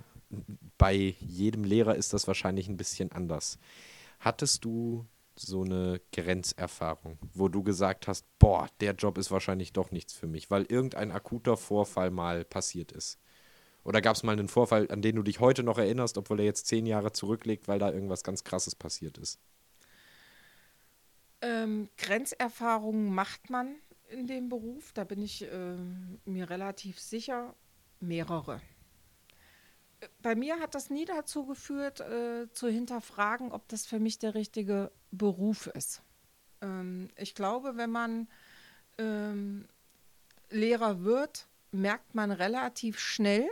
bei jedem Lehrer ist das wahrscheinlich ein bisschen anders. Hattest du so eine Grenzerfahrung, wo du gesagt hast, boah, der Job ist wahrscheinlich doch nichts für mich, weil irgendein akuter Vorfall mal passiert ist? Oder gab es mal einen Vorfall, an den du dich heute noch erinnerst, obwohl er jetzt zehn Jahre zurückliegt, weil da irgendwas ganz Krasses passiert ist? Ähm, Grenzerfahrungen macht man in dem Beruf, da bin ich äh, mir relativ sicher, mehrere bei mir hat das nie dazu geführt, äh, zu hinterfragen, ob das für mich der richtige Beruf ist. Ähm, ich glaube, wenn man ähm, Lehrer wird, merkt man relativ schnell,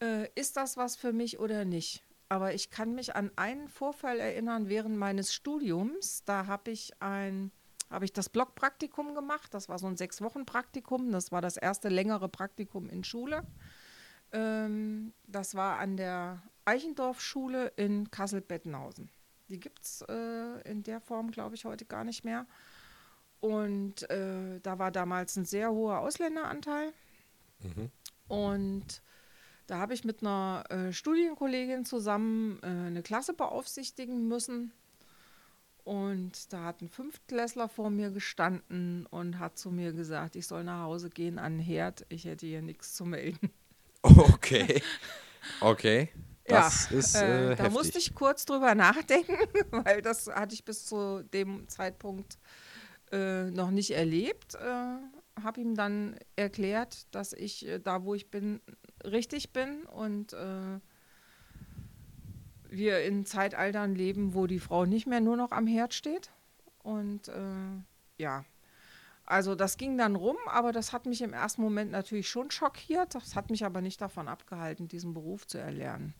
äh, ist das was für mich oder nicht. Aber ich kann mich an einen Vorfall erinnern während meines Studiums. Da habe ich ein habe ich das Blockpraktikum gemacht. Das war so ein sechs Wochen Praktikum. Das war das erste längere Praktikum in Schule. Ähm, das war an der Eichendorf-Schule in Kassel-Bettenhausen. Die gibt es äh, in der Form, glaube ich, heute gar nicht mehr. Und äh, da war damals ein sehr hoher Ausländeranteil. Mhm. Und da habe ich mit einer äh, Studienkollegin zusammen äh, eine Klasse beaufsichtigen müssen. Und da hat ein Fünftklässler vor mir gestanden und hat zu mir gesagt, ich soll nach Hause gehen an den Herd, ich hätte hier nichts zu melden. Okay. Okay. Das ja, ist äh, äh, Da musste ich kurz drüber nachdenken, weil das hatte ich bis zu dem Zeitpunkt äh, noch nicht erlebt. Äh, Habe ihm dann erklärt, dass ich äh, da, wo ich bin, richtig bin und äh, wir in Zeitaltern leben, wo die Frau nicht mehr nur noch am Herd steht. Und ja, Also das ging dann rum, aber das hat mich im ersten Moment natürlich schon schockiert. Das hat mich aber nicht davon abgehalten, diesen Beruf zu erlernen.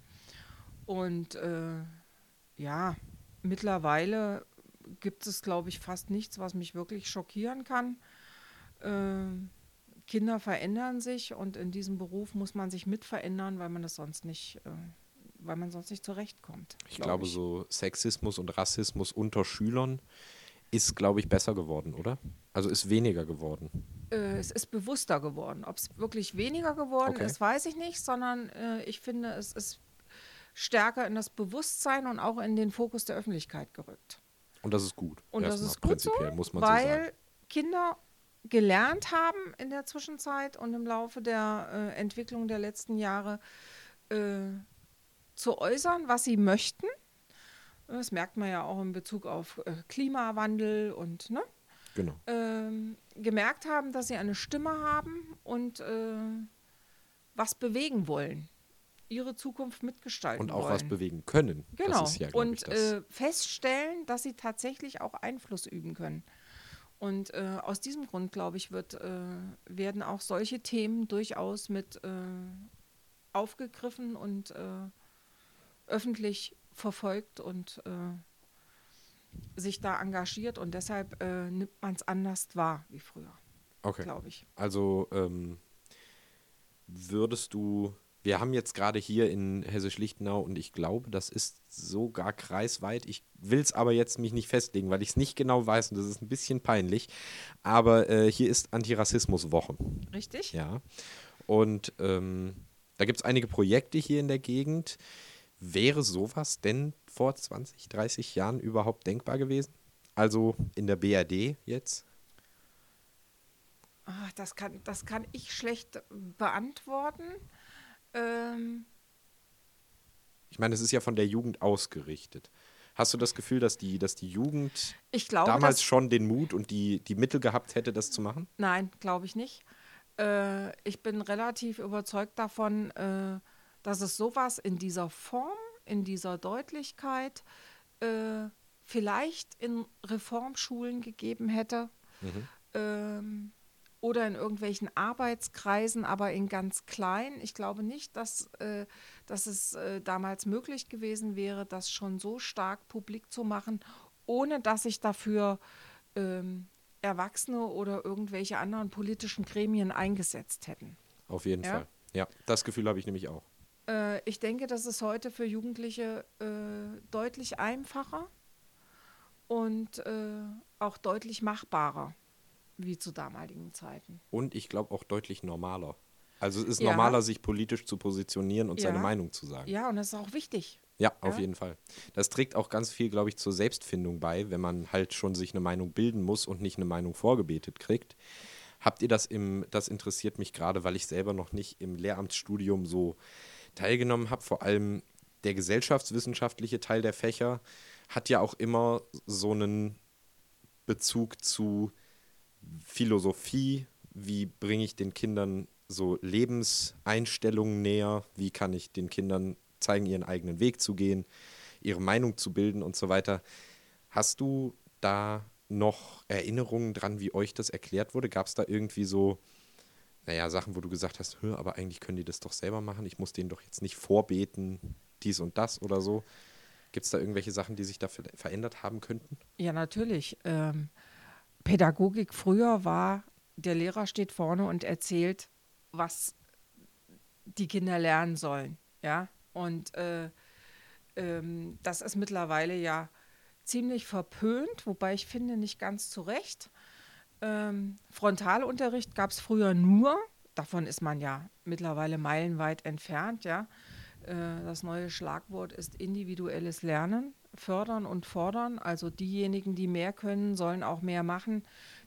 Und äh, ja, mittlerweile gibt es, glaube ich, fast nichts, was mich wirklich schockieren kann. Äh, Kinder verändern sich und in diesem Beruf muss man sich mit verändern, weil man das sonst nicht, äh, weil man sonst nicht zurechtkommt. Ich glaub glaube, ich. so Sexismus und Rassismus unter Schülern ist, glaube ich, besser geworden, oder? Also ist weniger geworden. Äh, es ist bewusster geworden. Ob es wirklich weniger geworden okay. ist, weiß ich nicht, sondern äh, ich finde, es ist stärker in das Bewusstsein und auch in den Fokus der Öffentlichkeit gerückt. Und das ist gut. Und das ist gut so, muss man weil so. Kinder gelernt haben in der Zwischenzeit und im Laufe der äh, Entwicklung der letzten Jahre äh, zu äußern, was sie möchten. Das merkt man ja auch in Bezug auf äh, Klimawandel und ne? Genau. Ähm, gemerkt haben, dass sie eine Stimme haben und äh, was bewegen wollen ihre Zukunft mitgestalten Und auch wollen. was bewegen können. Genau. Ja, und äh, feststellen, dass sie tatsächlich auch Einfluss üben können. Und äh, aus diesem Grund, glaube ich, wird, äh, werden auch solche Themen durchaus mit äh, aufgegriffen und äh, öffentlich verfolgt und äh, sich da engagiert. Und deshalb nimmt man es anders wahr wie früher. Okay. Glaube ich. Also ähm, würdest du wir haben jetzt gerade hier in Hessisch-Lichtenau und ich glaube, das ist sogar kreisweit. Ich will es aber jetzt mich nicht festlegen, weil ich es nicht genau weiß und das ist ein bisschen peinlich. Aber äh, hier ist Antirassismuswoche. Richtig? Ja. Und ähm, da gibt es einige Projekte hier in der Gegend. Wäre sowas denn vor 20, 30 Jahren überhaupt denkbar gewesen? Also in der BRD jetzt? Ach, das, kann, das kann ich schlecht beantworten. Ähm ich meine, es ist ja von der Jugend ausgerichtet. Hast du das Gefühl, dass die, dass die Jugend glaube, damals schon den Mut und die, die Mittel gehabt hätte, das zu machen? Nein, glaube ich nicht. Äh, ich bin relativ überzeugt davon, äh, dass es sowas in dieser Form, in dieser Deutlichkeit äh, vielleicht in Reformschulen gegeben hätte. Mhm. Ähm, oder in irgendwelchen Arbeitskreisen, aber in ganz klein. Ich glaube nicht, dass, äh, dass es äh, damals möglich gewesen wäre, das schon so stark publik zu machen, ohne dass sich dafür ähm, Erwachsene oder irgendwelche anderen politischen Gremien eingesetzt hätten. Auf jeden ja? Fall. Ja, das Gefühl habe ich nämlich auch. Äh, ich denke, das ist heute für Jugendliche äh, deutlich einfacher und äh, auch deutlich machbarer wie zu damaligen Zeiten. Und ich glaube auch deutlich normaler. Also es ist ja. normaler, sich politisch zu positionieren und ja. seine Meinung zu sagen. Ja, und das ist auch wichtig. Ja, auf ja? jeden Fall. Das trägt auch ganz viel, glaube ich, zur Selbstfindung bei, wenn man halt schon sich eine Meinung bilden muss und nicht eine Meinung vorgebetet kriegt. Habt ihr das im, das interessiert mich gerade, weil ich selber noch nicht im Lehramtsstudium so teilgenommen habe, vor allem der gesellschaftswissenschaftliche Teil der Fächer hat ja auch immer so einen Bezug zu Philosophie, wie bringe ich den Kindern so Lebenseinstellungen näher, wie kann ich den Kindern zeigen, ihren eigenen Weg zu gehen, ihre Meinung zu bilden und so weiter. Hast du da noch Erinnerungen dran, wie euch das erklärt wurde? Gab es da irgendwie so, naja, Sachen, wo du gesagt hast, aber eigentlich können die das doch selber machen, ich muss denen doch jetzt nicht vorbeten, dies und das oder so? Gibt es da irgendwelche Sachen, die sich da verändert haben könnten? Ja, natürlich. Ähm, Pädagogik früher war, der Lehrer steht vorne und erzählt, was die Kinder lernen sollen. Ja, und äh, ähm, das ist mittlerweile ja ziemlich verpönt, wobei ich finde, nicht ganz zu Recht. Ähm, Frontalunterricht gab es früher nur, davon ist man ja mittlerweile meilenweit entfernt, ja. Äh, das neue Schlagwort ist individuelles Lernen fördern und fordern. Also diejenigen, die mehr können, sollen auch mehr machen.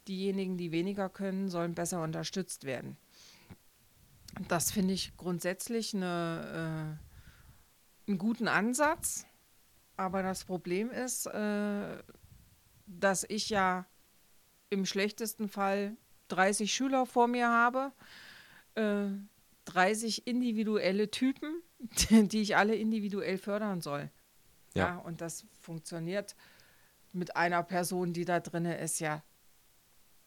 Diejenigen, die weniger können, sollen besser unterstützt werden. Das finde ich grundsätzlich eine, äh, einen guten Ansatz. Aber das Problem ist, äh, dass ich ja im schlechtesten Fall 30 Schüler vor mir habe, äh, 30 individuelle Typen, die ich alle individuell fördern soll. Ja. ja. und das funktioniert mit einer Person, die da drin ist, ja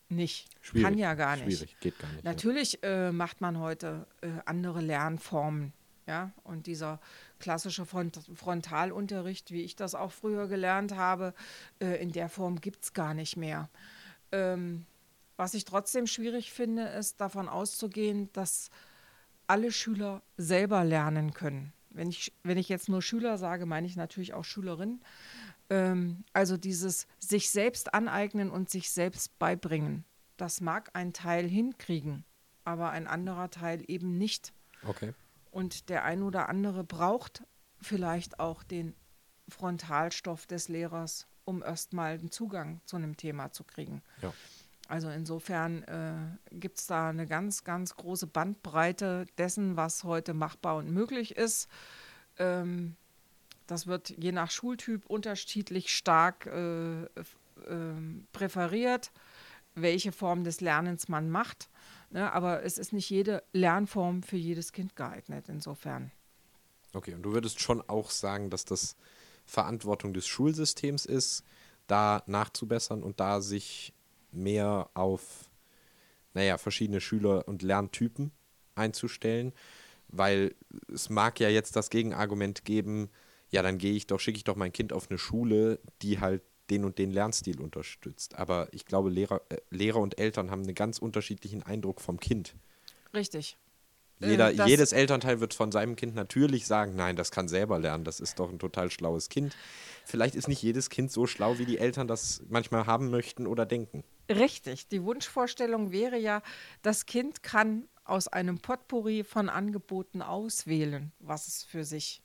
nicht. Schwierig. Kann ja gar nicht. Schwierig, geht gar nicht. ja. Natürlich äh, macht man heute äh, andere Lernformen. Ja, und dieser klassische Front Frontalunterricht, wie ich das auch früher gelernt habe, äh, in der Form gibt es gar nicht mehr. Ähm, was ich trotzdem schwierig finde, ist davon auszugehen, dass alle Schüler selber lernen können. Wenn ich, wenn ich jetzt nur Schüler sage, meine ich natürlich auch Schülerinnen. Ähm, also dieses sich selbst aneignen und sich selbst beibringen, das mag ein Teil hinkriegen, aber ein anderer Teil eben nicht. Okay. Und der ein oder andere braucht vielleicht auch den Frontalstoff des Lehrers, um erstmal einen Zugang zu einem Thema zu kriegen. Ja. Also insofern äh, gibt es da eine ganz, ganz große Bandbreite dessen, was heute machbar und möglich ist. Ähm, das wird je nach Schultyp unterschiedlich stark äh, ähm, präferiert, welche Form des Lernens man macht. Ne? Aber es ist nicht jede Lernform für jedes Kind geeignet, insofern. Okay, und du würdest schon auch sagen, dass das Verantwortung des Schulsystems ist, da nachzubessern und da sich mehr auf, naja, verschiedene Schüler- und Lerntypen einzustellen, weil es mag ja jetzt das Gegenargument geben, ja, dann gehe ich doch, schicke ich doch mein Kind auf eine Schule, die halt den und den Lernstil unterstützt. Aber ich glaube, Lehrer, äh, Lehrer und Eltern haben einen ganz unterschiedlichen Eindruck vom Kind. Richtig. Jeder, das- jedes Elternteil wird von seinem Kind natürlich sagen, nein, das kann selber lernen, das ist doch ein total schlaues Kind. Vielleicht ist nicht jedes Kind so schlau, wie die Eltern das manchmal haben möchten oder denken. Richtig. Die Wunschvorstellung wäre ja, das Kind kann aus einem Potpourri von Angeboten auswählen, was es für sich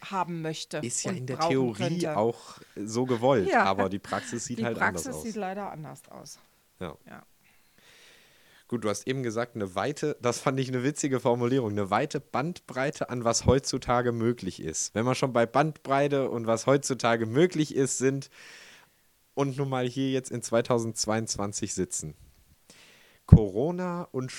haben möchte. Ist ja in der Theorie könnte. auch so gewollt, Ja. aber die Praxis sieht Die halt Praxis anders aus. sieht leider anders aus. ja. Ja. Gut, du hast eben gesagt, eine weite, das fand ich eine witzige Formulierung, eine weite Bandbreite an was heutzutage möglich ist. Wenn wir schon bei Bandbreite und was heutzutage möglich ist, sind und nun mal hier jetzt in 2022 sitzen. Corona und